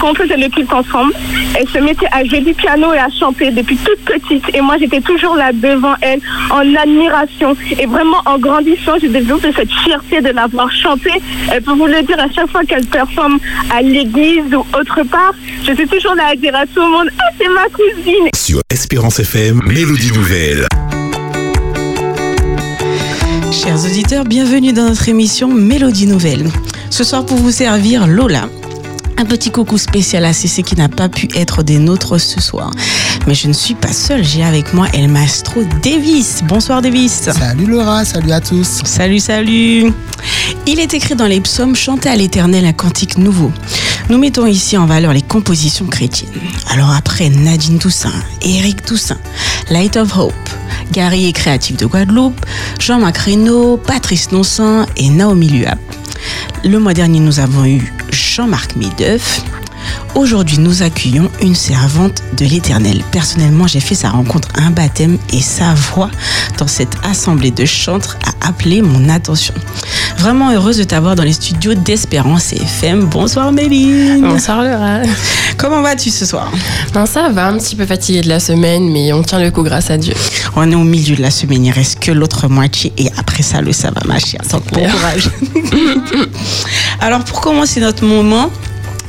Quand on faisait le culte ensemble, elle se mettait à jouer du piano et à chanter depuis toute petite. Et moi, j'étais toujours là devant elle, en admiration. Et vraiment, en grandissant, j'ai développé cette fierté de la voir chanter. Elle peut vous le dire à chaque fois qu'elle performe à l'église ou autre part. Je suis toujours là à dire à tout le monde, ah, c'est ma cousine. Sur Espérance FM, Mélodie Nouvelle. Chers auditeurs, bienvenue dans notre émission Mélodie Nouvelle. Ce soir, pour vous servir, Lola. Un petit coucou spécial à CC qui n'a pas pu être des nôtres ce soir. Mais je ne suis pas seule, j'ai avec moi El Maestro Davis. Bonsoir Davis. Salut Laura, salut à tous. Salut, salut. Il est écrit dans les psaumes Chantez à l'éternel un cantique nouveau. Nous mettons ici en valeur les compositions chrétiennes. Alors après Nadine Toussaint, Eric Toussaint, Light of Hope, Gary et Créatif de Guadeloupe, Jean-Marc Patrice Nonsan et Naomi Luap. Le mois dernier, nous avons eu Jean-Marc Médeuf. Aujourd'hui, nous accueillons une servante de l'Éternel. Personnellement, j'ai fait sa rencontre, un baptême et sa voix dans cette assemblée de chantres a appelé mon attention. Vraiment heureuse de t'avoir dans les studios d'Espérance FM. Bonsoir Méline. Bonsoir Laura. Comment vas-tu ce soir? Ben ça va, un petit peu fatiguée de la semaine, mais on tient le coup grâce à Dieu. On est au milieu de la semaine, il reste que l'autre moitié et après ça, le ça va ma chère. Donc bon courage. Alors pour commencer notre moment,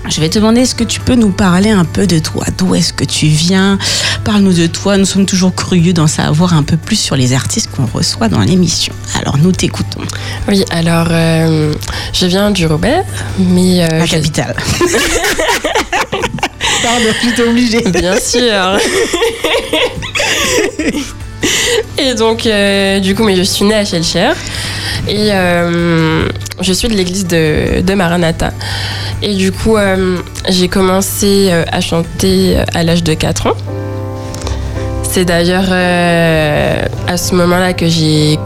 je vais te demander, est-ce que tu peux nous parler un peu de toi? D'où est-ce que tu viens? Parle-nous de toi. Nous sommes toujours curieux d'en savoir un peu plus sur les artistes qu'on reçoit dans l'émission. Alors, nous t'écoutons. Oui, alors, euh, je viens du Robert, mais... Euh, La je- capitale. Pardon, j'étais obligée. Bien sûr. Et donc, euh, du coup, mais je suis née à Shellcher. Et euh, je suis de l'église de, de Maranatha. Et du coup, euh, j'ai commencé à chanter à l'âge de 4 ans. C'est d'ailleurs à ce moment-là que j'ai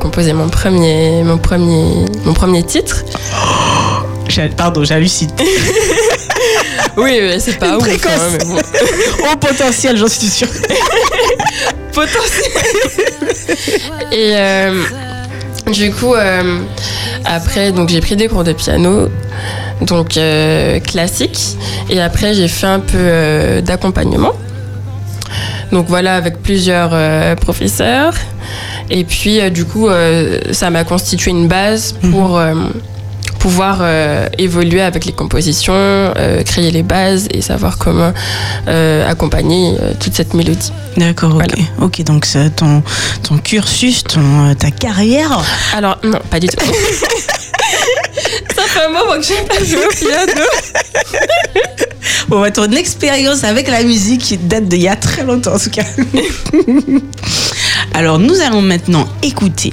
composé mon premier, mon, premier, mon premier titre. Pardon, j'hallucine. Oui, c'est pas ouf. Précoce. hein, mais bon. Au potentiel, j'en suis sûre. potentiel. Et euh, du coup, euh, après, donc j'ai pris des cours de piano, donc euh, classique. Et après, j'ai fait un peu euh, d'accompagnement. Donc voilà, avec plusieurs euh, professeurs. Et puis, euh, du coup, euh, ça m'a constitué une base pour euh, pouvoir euh, évoluer avec les compositions, euh, créer les bases et savoir comment euh, accompagner toute cette mélodie. D'accord, ok. Voilà. Ok, donc c'est ton, ton cursus, ton, ta carrière. Alors, non, pas du tout. Ça fait un moment que j'ai pas joué au piano. Bon, bah, ton expérience avec la musique qui date d'il y a très longtemps en tout cas. Alors nous allons maintenant écouter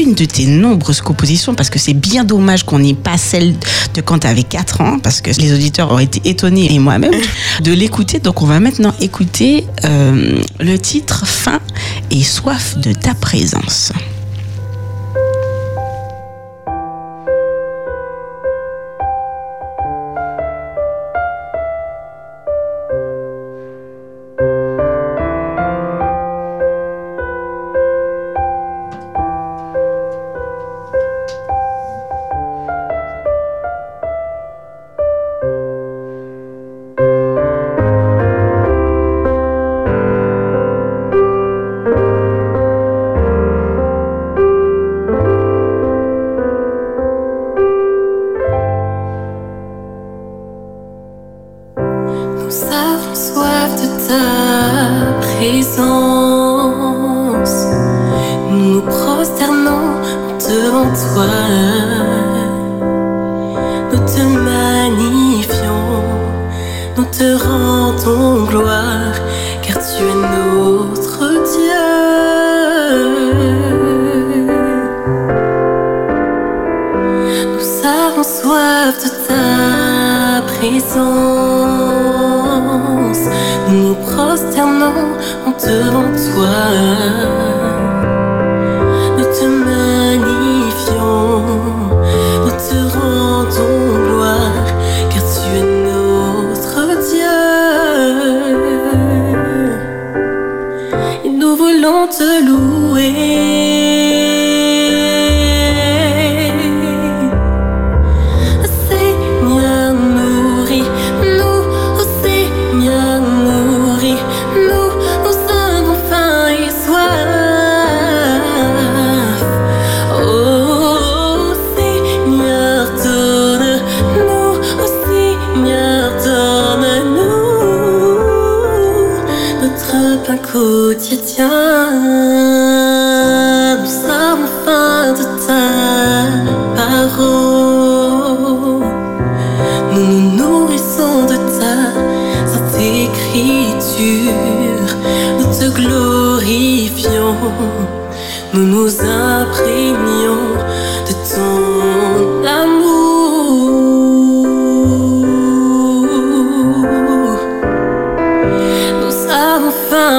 une de tes nombreuses compositions parce que c'est bien dommage qu'on n'ait pas celle de quand tu avais 4 ans parce que les auditeurs auraient été étonnés et moi-même de l'écouter. Donc on va maintenant écouter euh, le titre Faim et soif de ta présence. Nous voulons te louer.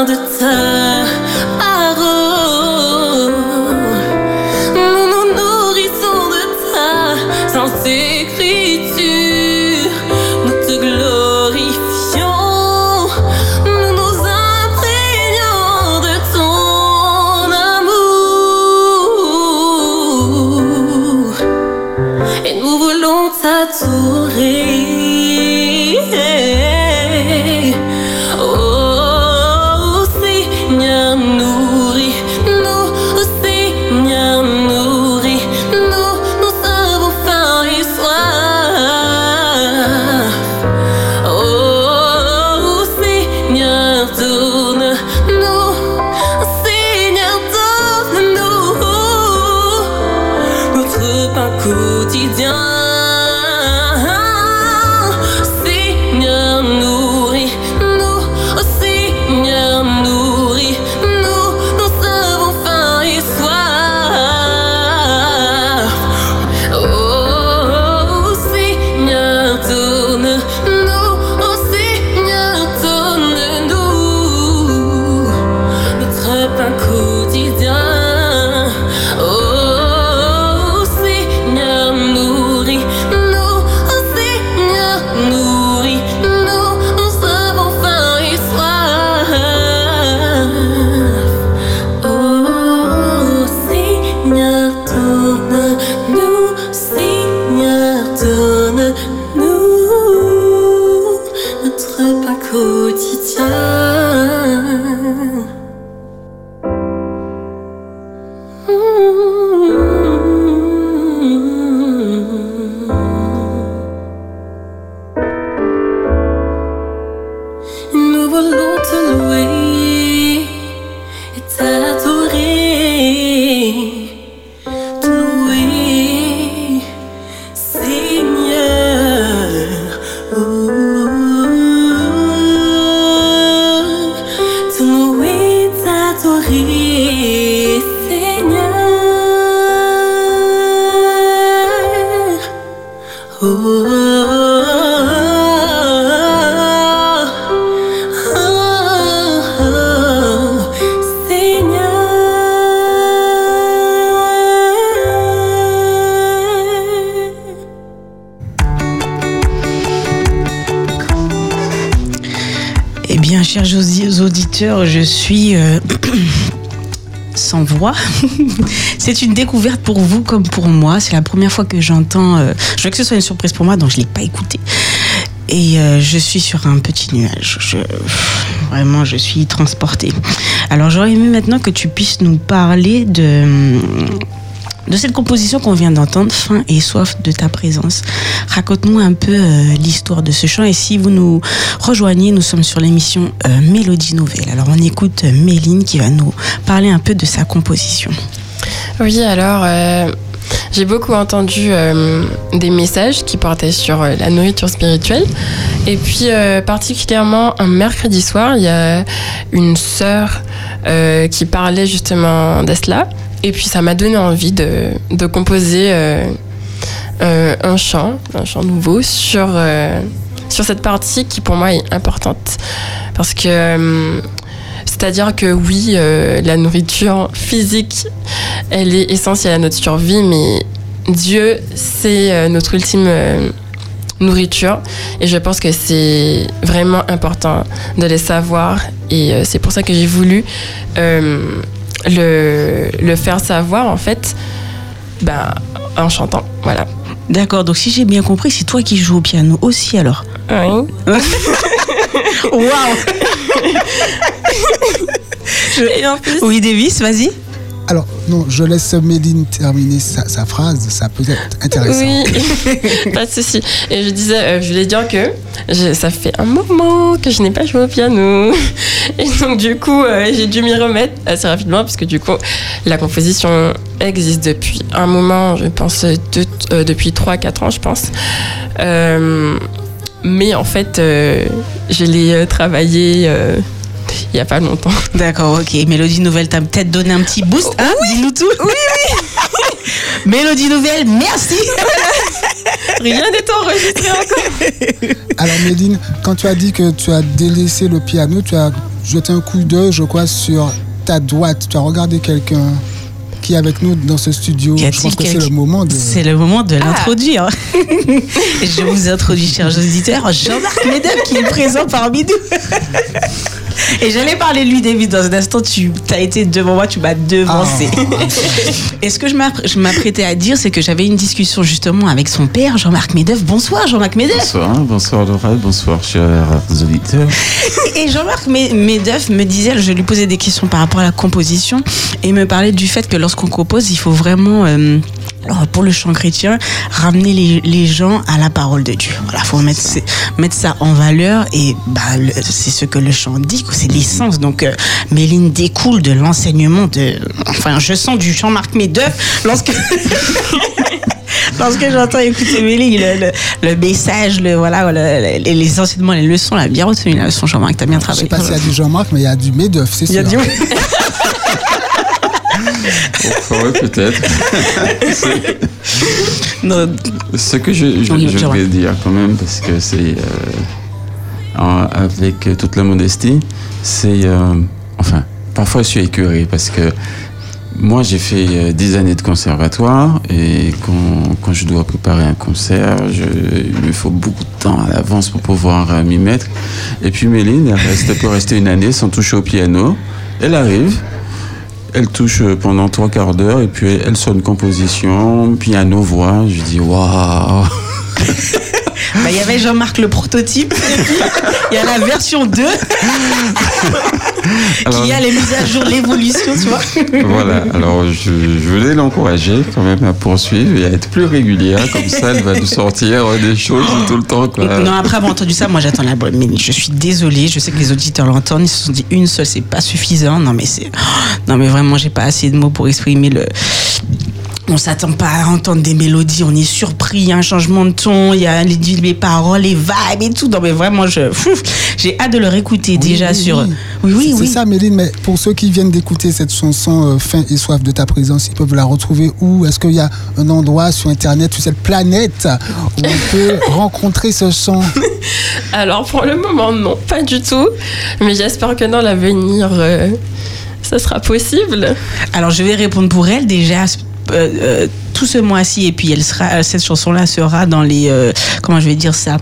Avons faim je suis euh, sans voix. C'est une découverte pour vous comme pour moi. C'est la première fois que j'entends. euh, je veux que ce soit une surprise pour moi, donc je ne l'ai pas écouté. Et euh, je suis sur un petit nuage. Vraiment, je suis transportée. Alors, j'aurais aimé maintenant que tu puisses nous parler de, de cette composition qu'on vient d'entendre, Faim et soif de ta présence. Raconte-nous un peu euh, l'histoire de ce chant. Et si vous nous rejoignez, nous sommes sur l'émission euh, Mélodie Nouvelle. Alors, on écoute euh, Méline qui va nous parler un peu de sa composition. Oui, alors j'ai beaucoup entendu des messages qui portaient sur la nourriture spirituelle. Et puis particulièrement un mercredi soir, il y a une sœur qui parlait justement de cela. Et puis ça m'a donné envie de, composer euh, euh, un chant, un chant nouveau sur, euh, sur cette partie qui pour moi est importante. Parce que c'est-à-dire que oui, la nourriture physique, elle est essentielle à notre survie, mais Dieu, c'est notre ultime nourriture. Et je pense que c'est vraiment important de le savoir. Et c'est pour ça que j'ai voulu le, le faire savoir, en fait, ben, en chantant. Voilà. D'accord, donc si j'ai bien compris, c'est toi qui joues au piano aussi alors. Oui. Waouh Et en plus, Oui, Davis, vas-y. Alors, non, je laisse Méline terminer sa, sa phrase, ça peut être intéressant. Oui, pas de souci. Et je disais, euh, je voulais dire que je- ça fait un moment que je n'ai pas joué au piano. Et donc, du coup, euh, j'ai dû m'y remettre assez rapidement, parce que du coup, la composition existe depuis un moment, je pense, deux- euh, depuis 3-4 ans, je pense. Mais en fait, je l'ai travaillé il n'y a pas longtemps. D'accord, ok. Mélodie Nouvelle t'a peut-être donné un petit boost. Hein Dis-nous tout. Oui, oui. Mélodie Nouvelle, merci. Rien n'est enregistré encore. Alors, Méline, quand tu as dit que tu as délaissé le piano, tu as jeté un coup d'œil, je crois, sur ta droite. Tu as regardé quelqu'un qui est avec nous dans ce studio. Je pense que c'est le moment de. C'est le moment de l'introduire. Je vous introduis, chers auditeurs, Jean-Marc Medem qui est présent parmi nous. Et j'allais parler de lui, David, dans un instant. Tu as été devant moi, tu m'as devancé. Et ce que je m'app- je m'apprêtais à dire, c'est que j'avais une discussion justement avec son père, Jean-Marc Medef. Bonsoir, Jean-Marc Medef. Bonsoir, bonsoir Laura, bonsoir chers auditeurs. Et Jean-Marc Medef me disait, je lui posais des questions par rapport à la composition, et il me parlait du fait que lorsqu'on compose, il faut vraiment, euh, alors, pour le chant chrétien, ramener les, les gens à la parole de Dieu. Voilà, faut mettre, mettre ça en valeur, et bah, c'est ce que le chant dit, c'est l'essence. Donc, euh, Méline découle de l'enseignement de, enfin, je sens du Jean-Marc Medef lorsque. Lorsque j'entends écouter Méline, le, le, le message, le, voilà, le- les, les enseignements, les leçons, elle a bien retenu la leçon, Jean-Marc, t'as bien Je sais travaillé. pas s'il y a du Jean-Marc, mais il y a du Médeuf, c'est Il y sûr. a du- Ouais, peut-être. Ce que je, je, Oui, je je voulais dire quand même, parce que c'est euh, avec toute la modestie, c'est euh, enfin parfois je suis écœuré parce que moi j'ai fait euh, 10 années de conservatoire et quand, quand je dois préparer un concert, je, il me faut beaucoup de temps à l'avance pour pouvoir euh, m'y mettre. Et puis Méline, elle reste, peut rester une année sans toucher au piano. Elle arrive, elle touche euh, pendant trois quarts d'heure et puis elle sonne composition, piano, voix. Je dis waouh! bah, il y avait Jean-Marc le prototype, il y a la version 2 Alors- qui a les mises à jour, l'évolution, tu vois. Voilà, alors je, je voulais l'encourager quand même à poursuivre et à être plus régulière, comme ça elle va nous sortir des choses tout le temps. Quoi. Non, après avoir entendu ça, moi j'attends la bonne. Mais je suis désolée, je sais que les auditeurs l'entendent, ils se sont dit une seule, c'est pas suffisant. Non, mais c'est. Non, mais vraiment, j'ai pas assez de mots pour exprimer le. On s'attend pas à entendre des mélodies, on est surpris, il y a un changement de ton, il y a les, les paroles, les vibes et tout. Non, mais vraiment, je, j'ai hâte de le réécouter déjà oui, sur. oui. Oui, oui, C'est oui. ça, Méline, mais pour ceux qui viennent d'écouter cette chanson euh, Faim et soif de ta présence, ils peuvent la retrouver où? Est-ce qu'il y a un endroit sur Internet, sur cette planète, où on peut rencontrer ce chant? Alors pour le moment, non, pas du tout. Mais j'espère que dans l'avenir, euh, ça sera possible. Alors je vais répondre pour elle déjà. Euh, euh, tout ce mois-ci et puis elle sera cette chanson-là sera dans les euh, comment je vais dire ça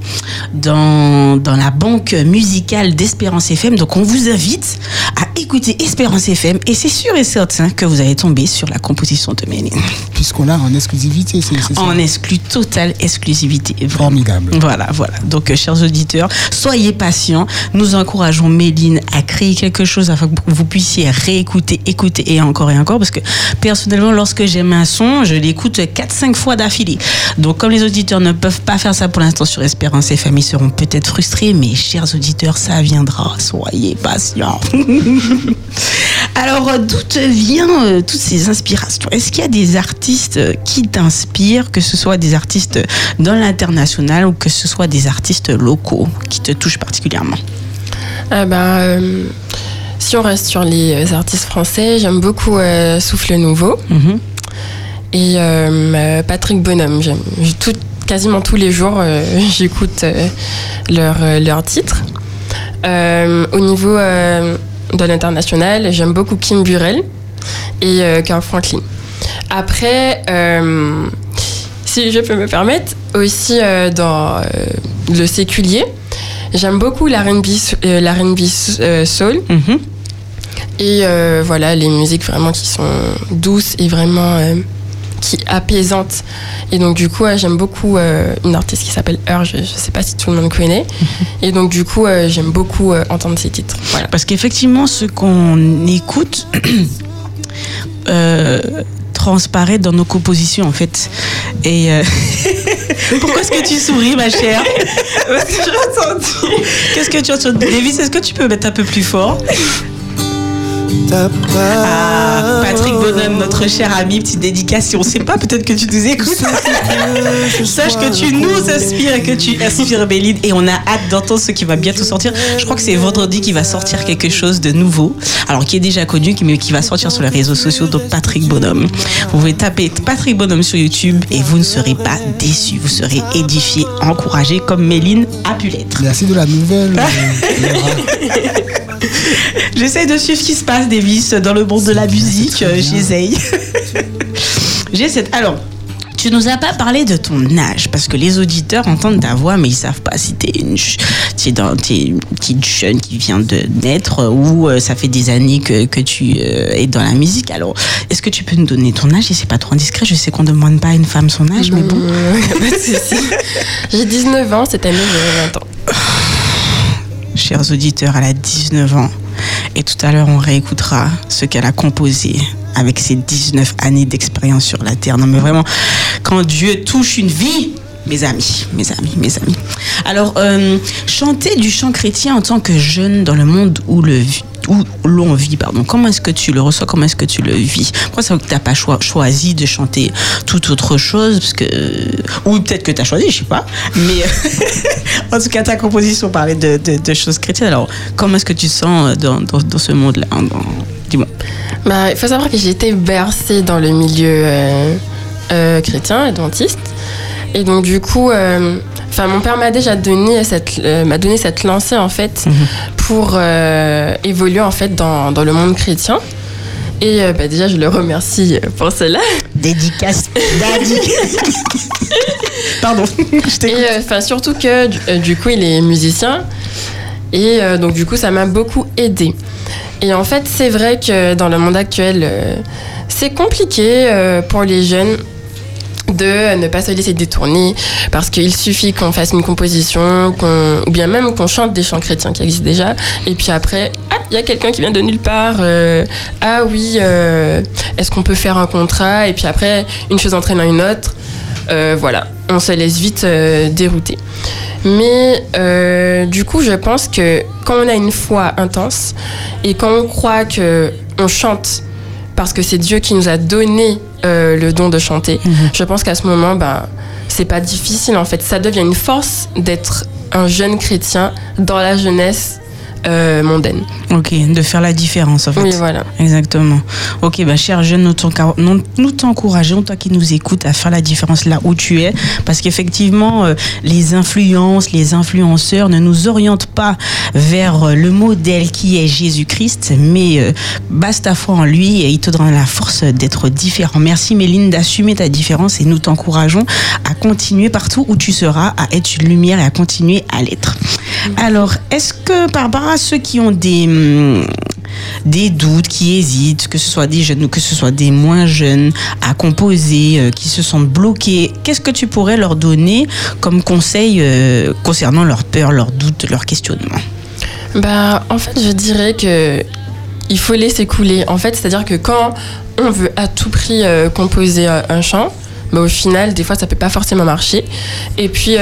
dans dans la banque musicale d'Espérance FM donc on vous invite à écouter Espérance FM et c'est sûr et certain que vous allez tomber sur la composition de Méline Puisqu'on l'a en exclusivité, c'est c'est ça en exclu totale exclusivité vraiment. Formidable. Voilà, voilà. Donc, euh, chers auditeurs, soyez patients. Nous encourageons Méline à créer quelque chose afin que vous puissiez réécouter, écouter et encore et encore. Parce que personnellement, lorsque j'aime un son, je l'écoute 4-5 fois d'affilée. Donc, comme les auditeurs ne peuvent pas faire ça pour l'instant sur Espérance et Famille, seront peut-être frustrés. Mais, chers auditeurs, ça viendra. Soyez patients. Alors, euh, d'où te viennent euh, toutes ces inspirations? Est-ce qu'il y a des artistes euh, qui t'inspirent, que ce soit des artistes dans l'international ou que ce soit des artistes locaux qui te touchent particulièrement? Ah ben, euh, si on reste sur les euh, artistes français, j'aime beaucoup euh, Souffle Nouveau Mhm. Et euh, euh, Patrick Bonhomme. Tout, quasiment tous les jours, euh, j'écoute leurs titres. Au niveau de l'international, j'aime beaucoup Kim Burrell et Carl Franklin. Après, si je peux me permettre, aussi dans le séculier, j'aime beaucoup l'R&B, euh, soul Mhm. Et euh, voilà les musiques vraiment qui sont douces et vraiment euh, qui apaisantes. Et donc du coup, euh, j'aime beaucoup euh, une artiste qui s'appelle Urge. Je ne sais pas si tout le monde connaît. Et donc du coup, euh, j'aime beaucoup euh, entendre ses titres. Voilà. Parce qu'effectivement, ce qu'on écoute, euh, transparaît dans nos compositions en fait. Et euh, pourquoi est-ce que tu souris, ma chère Qu'est-ce que tu entends Davis, est-ce que tu peux mettre un peu plus fort? Ah, Patrick Bonhomme, notre cher ami, petite dédication. On sait pas, peut-être que tu nous écoutes. Sache que tu nous inspires et que tu inspires Béline. Et on a hâte d'entendre ce qui va bientôt sortir. Je crois que c'est vendredi qui va sortir quelque chose de nouveau. Alors, qui est déjà connu, mais qui va sortir sur les réseaux sociaux. Donc, Patrick Bonhomme. Vous pouvez taper Patrick Bonhomme sur YouTube et vous ne serez pas déçus. Vous serez édifiés, encouragés comme Méline a pu l'être. Merci de la nouvelle. euh, J'essaie de suivre ce qui se passe, Davis, dans le monde de la musique. euh, J'essaye. J'essaie. Alors. Tu nous as pas parlé de ton âge parce que les auditeurs entendent ta voix mais ils savent pas si t'es une, t'es dans- t'es une petite jeune qui vient de naître ou euh, ça fait des années que, que tu euh, es dans la musique. Alors, est-ce que tu peux nous donner ton âge? Et c'est pas trop indiscret Je sais qu'on demande pas à une femme son âge, mais bon. Euh, pas de souci. J'ai 19 ans, cette année j'aurai 20 ans. chers auditeurs, elle a 19 ans. Et tout à l'heure, on réécoutera ce qu'elle a composé avec ses 19 années d'expérience sur la terre. Non, mais vraiment, quand Dieu touche une vie, mes amis, mes amis, mes amis. Alors, euh, chanter du chant chrétien en tant que jeune dans le monde où le où l'on vit, pardon. Comment est-ce que tu le reçois? Comment est-ce que tu le vis? Pourquoi ça que t'as pas choi- choisi de chanter toute autre chose Parce que ou peut-être que tu as choisi, je sais pas. Mais en tout cas, ta composition parlait de, choses chrétiennes. Alors, comment est-ce que tu sens dans, dans, ce monde-là Dis-moi. Bah, il faut savoir que j'ai été bercée dans le milieu euh, euh, chrétien, adventiste. Et donc, du coup, euh, enfin, mon père m'a déjà donné cette, euh, m'a donné cette lancée, en fait, pour euh, évoluer, en fait, dans, dans le monde chrétien. Et euh, bah, déjà, je le remercie pour cela. Dédicace. Pardon. Je. Et euh, enfin, surtout que du, euh, du coup, il est musicien. Et donc, du coup, ça m'a beaucoup aidé. Et en fait, c'est vrai que dans le monde actuel, c'est compliqué pour les jeunes de ne pas se laisser détourner parce qu'il suffit qu'on fasse une composition ou bien même qu'on chante des chants chrétiens qui existent déjà et puis après il y a quelqu'un qui vient de nulle part euh, ah oui euh, est-ce qu'on peut faire un contrat et puis après une chose entraînant une autre euh, voilà on se laisse vite dérouter. Mais du coup je pense que quand on a une foi intense et quand on croit que on chante parce que c'est Dieu qui nous a donné euh, le don de chanter. Je pense qu'à ce moment, ben, c'est pas difficile en fait. Ça devient une force d'être un jeune chrétien dans la jeunesse euh, mondaine. Ok, de faire la différence en fait. Oui, voilà. Exactement. Ok, bah, cher jeune, nous t'encour- nous nous t'encourageons, toi qui nous écoutes, à faire la différence là où tu es. Parce qu'effectivement, euh, les influences, les influenceurs ne nous orientent pas vers euh, le modèle qui est Jésus-Christ, mais base ta foi en lui et il te donnera la force d'être différent. Merci Méline d'assumer ta différence et nous t'encourageons à continuer partout où tu seras, à être une lumière et à continuer à l'être. Alors, est-ce que à ceux qui ont des, hum, des doutes, qui hésitent, que ce soit des jeunes ou que ce soit des moins jeunes, à composer, euh, qui se sentent bloqués, qu'est-ce que tu pourrais leur donner comme conseil euh, concernant leurs peurs, leurs doutes, leurs questionnements? Bah, en fait, je dirais que il faut laisser couler. En fait, c'est-à-dire que quand on veut à tout prix euh, composer un chant, bah, au final, des fois, ça peut pas forcément marcher. Et puis,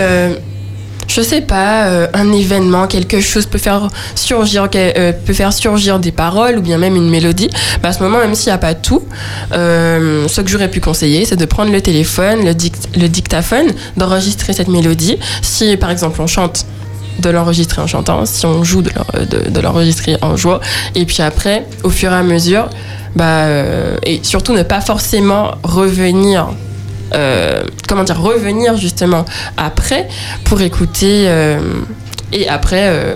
je sais pas, euh, un événement, quelque chose peut faire surgir, euh, peut faire surgir des paroles ou bien même une mélodie. Bah, à ce moment, même s'il n'y a pas tout, euh, ce que j'aurais pu conseiller, c'est de prendre le téléphone, le, dict- le dictaphone, d'enregistrer cette mélodie. Si, par exemple, on chante de l'enregistrer en chantant, si on joue de l'en- de- de l'enregistrer en jouant, et puis après, au fur et à mesure, bah, et surtout ne pas forcément revenir, euh, comment dire, revenir justement après pour écouter euh, et après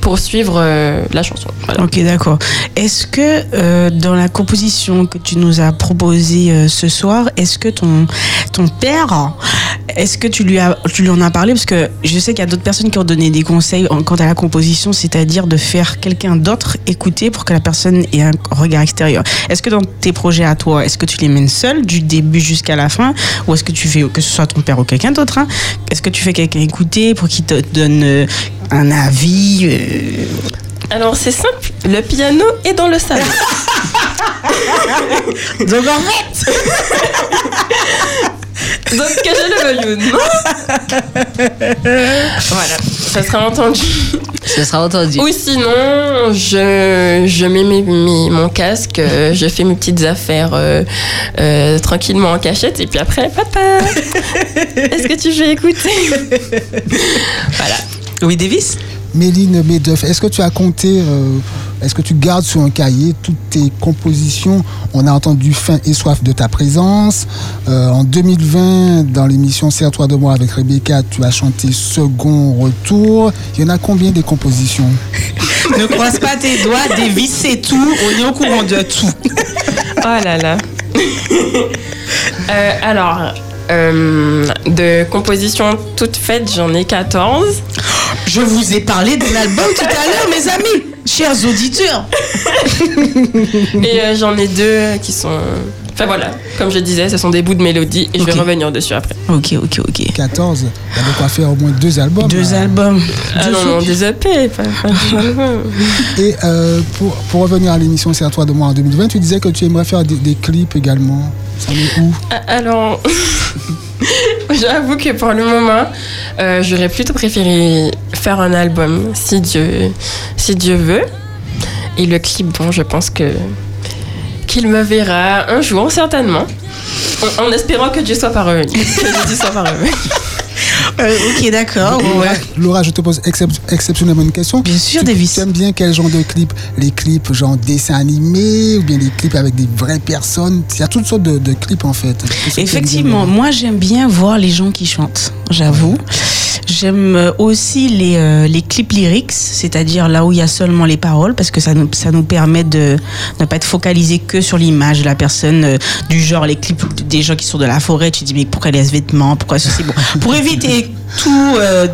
euh, poursuivre euh, la chanson. Ok, d'accord. Est-ce que euh, dans la composition que tu nous as proposée euh, ce soir, est-ce que ton, ton père, est-ce que tu lui, as, tu lui en as parlé? Parce que je sais qu'il y a d'autres personnes qui ont donné des conseils quant à la composition, c'est-à-dire de faire quelqu'un d'autre écouter pour que la personne ait un regard extérieur. Est-ce que dans tes projets à toi, est-ce que tu les mènes seul du début jusqu'à la fin? Ou est-ce que tu fais, que ce soit ton père ou quelqu'un d'autre, hein, est-ce que tu fais quelqu'un écouter pour qu'il te donne un avis Alors c'est simple, le piano est dans le salon. Donc en fait, Donc que je le veuille ou non. voilà, ça sera entendu. ce sera entendu. Ou sinon, je, je mets mes- mes- mon casque, euh, je fais mes petites affaires euh, euh, tranquillement en cachette, et puis après, papa, est-ce que tu veux écouter? Voilà. Oui, Davis? Méline Medeuf, est-ce que tu as compté, euh, est-ce que tu gardes sur un cahier toutes tes compositions? On a entendu Faim et soif de ta présence. Euh, en 2020, dans l'émission Serre-toi de moi avec Rebecca, tu as chanté Second Retour. Il y en a combien des compositions? Ne croise pas tes doigts, Davis, c'est tout. On est au courant de tout. Oh là là. Euh, alors, euh, de composition toute faite, j'en ai 14. Je vous ai parlé de l'album tout à l'heure, mes amis, chers auditeurs. Et euh, j'en ai deux qui sont. Enfin voilà, comme je disais, ce sont des bouts de mélodie et je vais revenir dessus après. Ok, ok, ok. 14. Il y a de quoi faire au moins deux albums. Deux là. albums. Ah non, non, des EP, pas, pas des albums. Et euh, pour, pour revenir à l'émission Serre-toi de moi en 2020, tu disais que tu aimerais faire des, des clips également. Ça est où? Ah, Alors, j'avoue que pour le moment, euh, j'aurais plutôt préféré faire un album, si Dieu, si Dieu veut. Et le clip, bon, je pense que qu'il me verra un jour, certainement. En, en espérant que Dieu soit parvenu. Que Dieu soit parvenu. Euh, ok, d'accord. ouais. Laura, Laura, je te pose excep- exceptionnellement une question. Bien sûr, tu, Davis. Tu aimes bien quel genre de clips Les clips genre dessin animé ou bien les clips avec des vraies personnes? Il y a toutes sortes de, de clips en fait. Effectivement, moi j'aime bien voir les gens qui chantent, j'avoue. J'aime euh, aussi les, euh, les clips lyrics, c'est-à-dire là où il y a seulement les paroles, parce que ça nous, ça nous permet de ne pas être focalisé que sur l'image de la personne, euh, du genre les clips des gens qui sont de la forêt, tu te dis mais pourquoi elle a ce vêtement, pourquoi ceci, bon. Pour éviter tout, euh,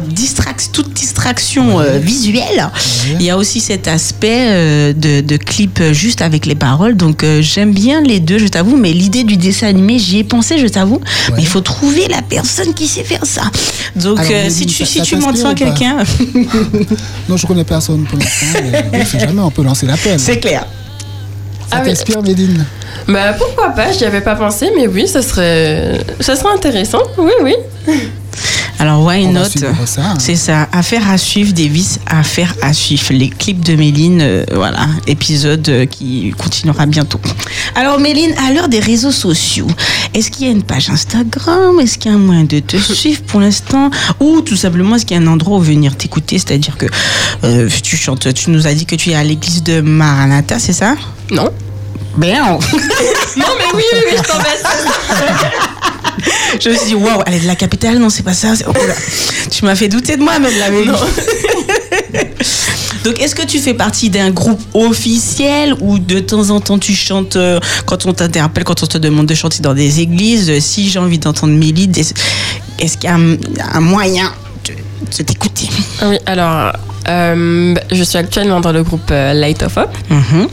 toute distraction visuelle, il y a aussi cet aspect de, de clip juste avec les paroles, donc j'aime bien les deux, je t'avoue, mais l'idée du dessin animé, j'y ai pensé, je t'avoue, mais il faut trouver la personne qui sait faire ça. Donc Alors, si tu, si tu m'en t'inspire tiens ou pas quelqu'un, Non, je connais personne pour l'instant. sait jamais, on peut lancer l'appel. c'est clair. Ça Ah t'inspire, Méline Bah pourquoi pas, j'y avais pas pensé, mais oui, ça serait, ça serait intéressant. Oui, oui. Alors, why not? hein. C'est ça, affaire à suivre, Davis, affaire à suivre. Les clips de Méline, euh, voilà, épisode euh, qui continuera bientôt. Alors Méline, à l'heure des réseaux sociaux, est-ce qu'il y a une page Instagram? Est-ce qu'il y a un moyen de te suivre pour l'instant? Ou tout simplement, est-ce qu'il y a un endroit où venir t'écouter? C'est-à-dire que euh, tu chantes, tu nous as dit que tu es à l'église de Maranatha, c'est ça? Non. Ben, Non, mais oui, oui, oui, je t'en. je me suis dit, waouh, elle est de la capitale, non, c'est pas ça. oh là. Tu m'as fait douter de moi-même, la. Donc, est-ce que tu fais partie d'un groupe officiel ou de temps en temps tu chantes euh, quand on t'interpelle, quand on te demande de chanter dans des églises euh, Si j'ai envie d'entendre Mélie, est-ce qu'il y a un, un moyen de, de t'écouter? Oui, alors, euh, je suis actuellement dans le groupe Light of Up. Mhm.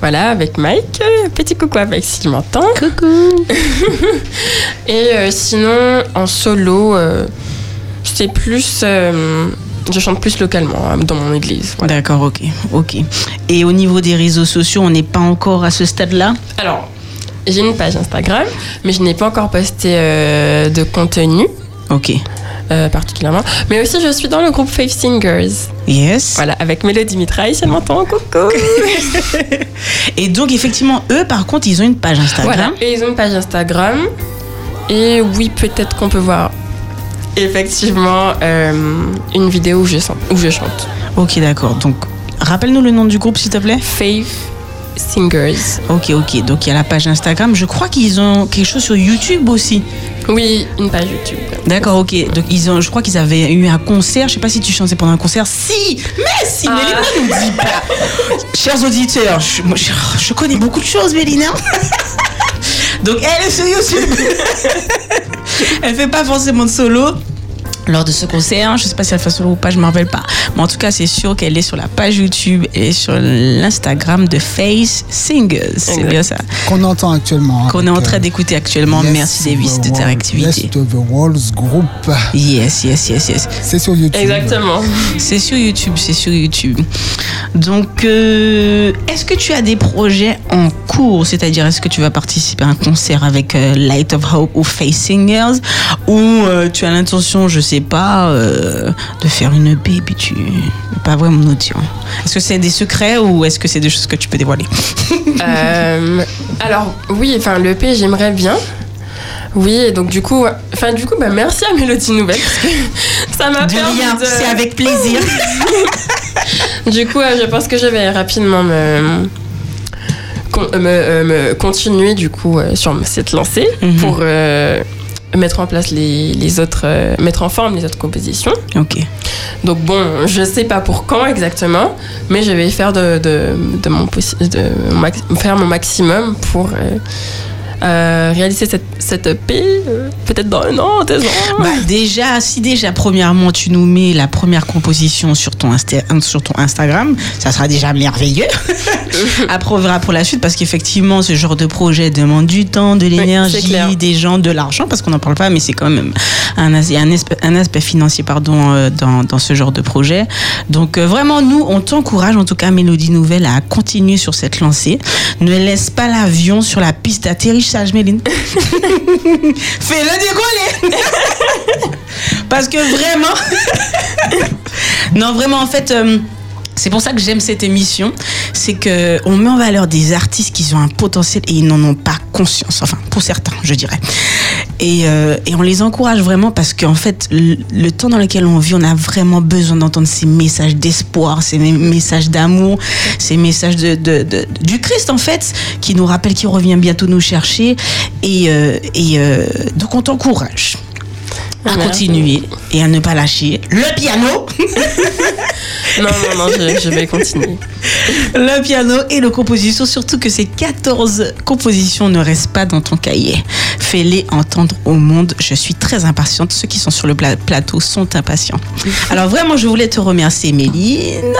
Voilà, avec Mike. Petit coucou avec s'il m'entend. Coucou. Et euh, sinon, en solo, euh, c'est plus. euh, je chante plus localement hein, dans mon église. Voilà. D'accord, ok, ok. Et au niveau des réseaux sociaux, on n'est pas encore à ce stade-là? Alors, j'ai une page Instagram, mais je n'ai pas encore posté de contenu Ok. euh, particulièrement. Mais aussi, je suis dans le groupe Faith Singers. Yes. Voilà, avec Mélodie Mitraille, si elle m'entend. Coucou. Et donc, effectivement, eux, par contre, ils ont une page Instagram. Voilà, et ils ont une page Instagram. Et oui, peut-être qu'on peut voir effectivement euh, une vidéo où je, sens- où je chante. Ok, d'accord. Donc, rappelle-nous le nom du groupe, s'il te plaît. Faith Singers. Ok, ok. Donc, il y a la page Instagram. Je crois qu'ils ont quelque chose sur YouTube aussi. Oui, une page YouTube. D'accord, ok. Donc, ils ont, je crois qu'ils avaient eu un concert. Je sais pas si tu chantais pendant un concert. Si Mais si Ah. Mélina nous dit pas Chers auditeurs, je, moi, je, je connais beaucoup de choses, Mélina. Donc, elle est sur YouTube. elle fait pas forcément de solo. Lors de ce concert, je sais pas si elle fait solo ou pas, je me rappelle pas. Mais en tout cas, c'est sûr qu'elle est sur la page YouTube et sur l'Instagram de Face Singers. C'est bien ça. Qu'on entend actuellement. Qu'on est en train euh, d'écouter actuellement. Yes Merci Davis de ta activité. Yes to the Walls Group. Yes, yes, yes, yes. C'est sur YouTube. Exactement. C'est sur YouTube, c'est sur YouTube. Donc, euh, est-ce que tu as des projets en cours? C'est-à-dire, est-ce que tu vas participer à un concert avec euh, Light of Hope ou Face Singers Ou euh, tu as l'intention, je sais pas, euh, de faire une EP et puis tu n'es pas vraiment audio Est-ce que c'est des secrets ou est-ce que c'est des choses que tu peux dévoiler? Euh, alors oui, enfin le P j'aimerais bien. Oui, et donc du coup, enfin du coup, bah, merci à Mélodie Nouvelle parce que ça m'a permis de. c'est avec plaisir. Du coup, euh, je pense que je vais rapidement me, con- me, euh, me continuer du coup euh, sur cette lancée Mhm. pour mettre en place les, les autres, euh, mettre en forme les autres compositions. ok. Donc bon, je sais pas pour quand exactement, mais je vais faire de, de, de mon de faire mon maximum pour euh, euh, réaliser cette, cette EP euh, peut-être dans un an, deux ans. Bah, déjà, si déjà, premièrement, tu nous mets la première composition sur ton, Insta- sur ton Instagram, ça sera déjà merveilleux. Après, on verra pour la suite parce qu'effectivement, ce genre de projet demande du temps, de l'énergie, clair. des gens, de l'argent, parce qu'on n'en parle pas, mais c'est quand même un, un, aspect, un aspect financier pardon, euh, dans, dans ce genre de projet. Donc, vraiment, nous, on t'encourage, en tout cas, Mélodie Nouvelle, à continuer sur cette lancée. Ne laisse pas l'avion sur la piste d'atterrissage, Méline. Fais-le décoller Parce que vraiment... non, vraiment, en fait... euh, c'est pour ça que j'aime cette émission, c'est que on met en valeur des artistes qui ont un potentiel et ils n'en ont pas conscience. Enfin, pour certains, je dirais. Et, euh, on les encourage vraiment parce qu'en fait, le, temps dans lequel on vit, on a vraiment besoin d'entendre ces messages d'espoir, ces messages d'amour, ces messages de, du Christ en fait, qui nous rappelle qu'il revient bientôt nous chercher. Et, euh, euh, donc on t'encourage à Merci. continuer et à ne pas lâcher le piano. Non, non, non, je, je vais continuer. le piano et le composition, surtout que ces 14 compositions ne restent pas dans ton cahier. Fais-les entendre au monde. Je suis très impatiente. Ceux qui sont sur le pla- plateau sont impatients. Alors vraiment, je voulais te remercier Méline.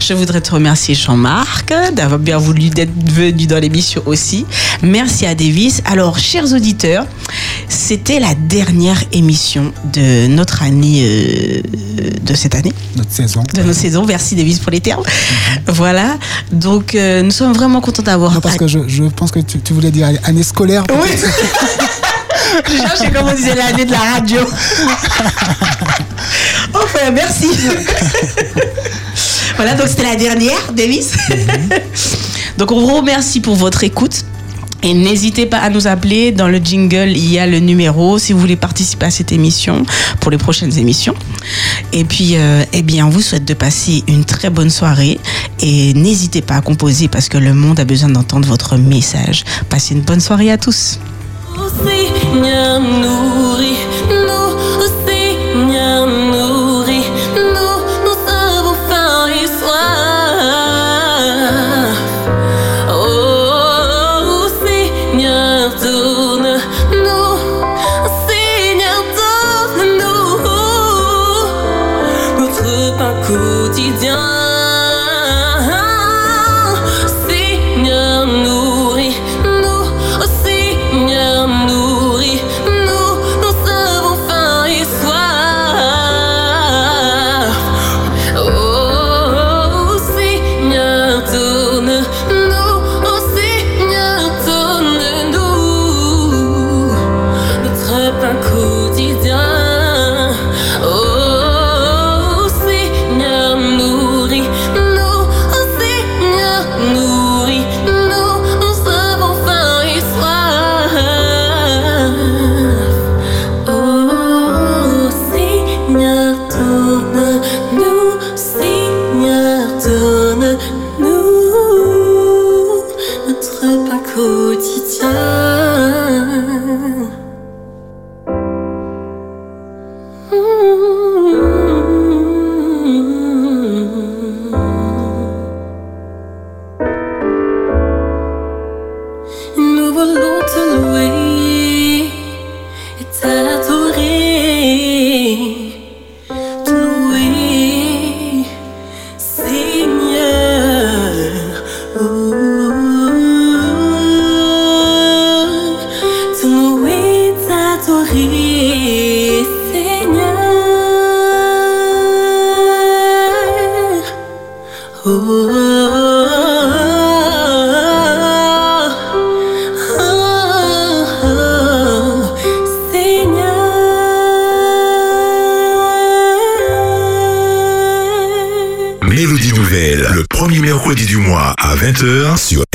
Je voudrais te remercier Jean-Marc d'avoir bien voulu d'être venu dans l'émission aussi. Merci à Davis. Alors, chers auditeurs, c'était la dernière émission de notre année, euh, de cette année Notre saison. de nos saisons. Merci Davis pour les termes. Voilà. Donc euh, nous sommes vraiment contents d'avoir. Non, parce que je, je pense que tu, tu voulais dire année scolaire. Oui. Je cherchais comment on disait l'année de la radio. enfin, merci. voilà, donc c'était la dernière, Davis. donc on vous remercie pour votre écoute. Et n'hésitez pas à nous appeler. Dans le jingle, il y a le numéro si vous voulez participer à cette émission pour les prochaines émissions. Et puis, euh, eh bien, on vous souhaite de passer une très bonne soirée. Et n'hésitez pas à composer parce que le monde a besoin d'entendre votre message. Passez une bonne soirée à tous.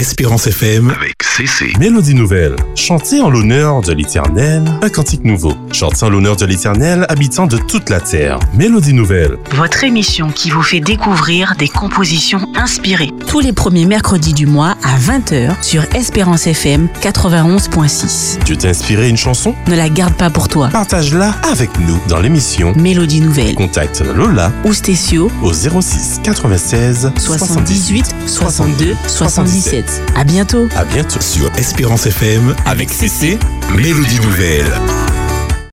Espérance FM avec CC. Mélodie nouvelle, chantez en l'honneur de l'Éternel, un cantique nouveau. Chantez en l'honneur de l'Éternel, habitant de toute la terre. Mélodie nouvelle, Votre émission qui vous fait découvrir des compositions inspirées. Tous les premiers mercredis du mois à 20h sur Espérance FM 91.6. Dieu t'a inspiré une chanson? Ne la garde pas pour toi. Partage-la avec nous dans l'émission. Mélodie Nouvelle. Contacte Lola Ou Stécio au 06 96 78 62 77. À bientôt. À bientôt. Sur Espérance FM avec CC. Mélodie Nouvelle.